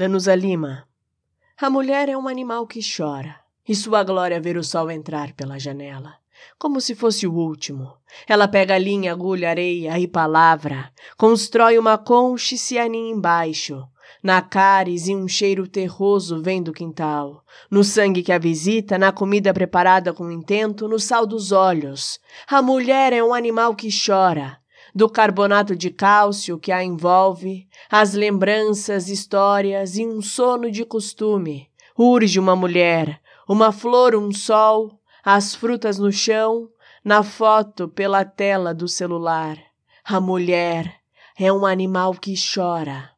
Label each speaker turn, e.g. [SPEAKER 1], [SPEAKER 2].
[SPEAKER 1] Danusa Lima. A mulher é um animal que chora, e sua glória é ver o sol entrar pela janela, como se fosse o último. Ela pega linha, agulha, areia e palavra, constrói uma concha e se aninha embaixo. Na cáris e um cheiro terroso vem do quintal, no sangue que a visita, na comida preparada com intento, no sal dos olhos. A mulher é um animal que chora, do carbonato de cálcio que a envolve, as lembranças, histórias e um sono de costume. Urge uma mulher, uma flor, um sol, as frutas no chão, na foto pela tela do celular. A mulher é um animal que chora.